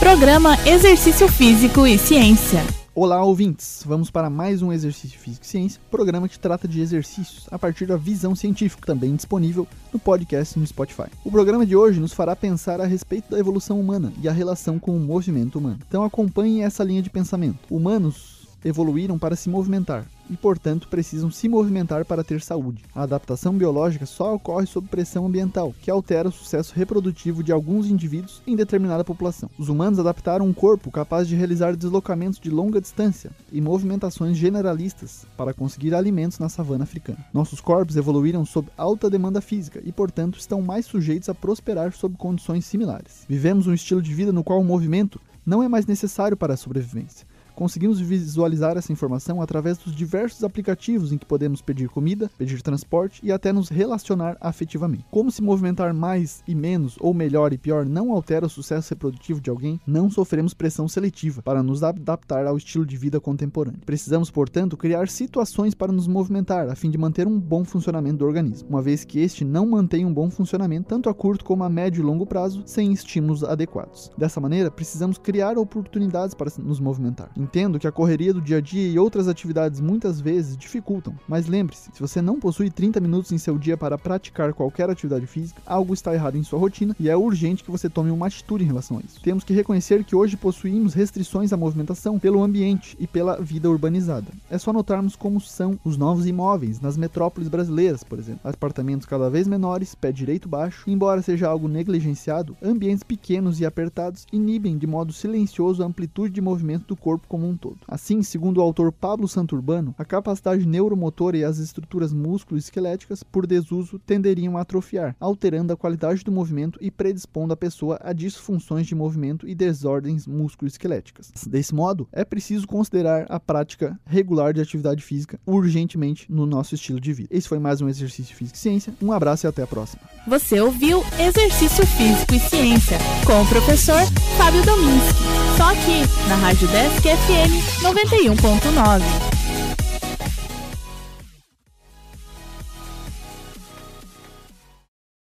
Programa Exercício Físico e Ciência. Olá, ouvintes! Vamos para mais um Exercício Físico e Ciência, programa que trata de exercícios a partir da visão científica, também disponível no podcast no Spotify. O programa de hoje nos fará pensar a respeito da evolução humana e a relação com o movimento humano. Então acompanhe essa linha de pensamento. Humanos evoluíram para se movimentar, e, portanto, precisam se movimentar para ter saúde. A adaptação biológica só ocorre sob pressão ambiental, que altera o sucesso reprodutivo de alguns indivíduos em determinada população. Os humanos adaptaram um corpo capaz de realizar deslocamentos de longa distância e movimentações generalistas para conseguir alimentos na savana africana. Nossos corpos evoluíram sob alta demanda física e, portanto, estão mais sujeitos a prosperar sob condições similares. Vivemos um estilo de vida no qual o movimento não é mais necessário para a sobrevivência. Conseguimos visualizar essa informação através dos diversos aplicativos em que podemos pedir comida, pedir transporte e até nos relacionar afetivamente. Como se movimentar mais e menos, ou melhor e pior, não altera o sucesso reprodutivo de alguém, não sofremos pressão seletiva para nos adaptar ao estilo de vida contemporâneo. Precisamos, portanto, criar situações para nos movimentar a fim de manter um bom funcionamento do organismo, uma vez que este não mantém um bom funcionamento tanto a curto como a médio e longo prazo sem estímulos adequados. Dessa maneira, precisamos criar oportunidades para nos movimentar. Entendo que a correria do dia a dia e outras atividades muitas vezes dificultam, mas lembre-se, se você não possui 30 minutos em seu dia para praticar qualquer atividade física, algo está errado em sua rotina e é urgente que você tome uma atitude em relação a isso. Temos que reconhecer que hoje possuímos restrições à movimentação pelo ambiente e pela vida urbanizada. É só notarmos como são os novos imóveis nas metrópoles brasileiras, por exemplo. Apartamentos cada vez menores, pé direito baixo, embora seja algo negligenciado, ambientes pequenos e apertados inibem de modo silencioso a amplitude de movimento do corpo como um todo. Assim, segundo o autor Pablo Santurbano, a capacidade neuromotora e as estruturas músculo-esqueléticas, por desuso, tenderiam a atrofiar, alterando a qualidade do movimento e predispondo a pessoa a disfunções de movimento e desordens músculo-esqueléticas. Desse modo, é preciso considerar a prática regular de atividade física urgentemente no nosso estilo de vida. Esse foi mais um Exercício Físico e Ciência. Um abraço e até a próxima. Você ouviu Exercício Físico e Ciência com o professor Fábio Dominski. Só aqui, na Rádio Desk FM 91.9.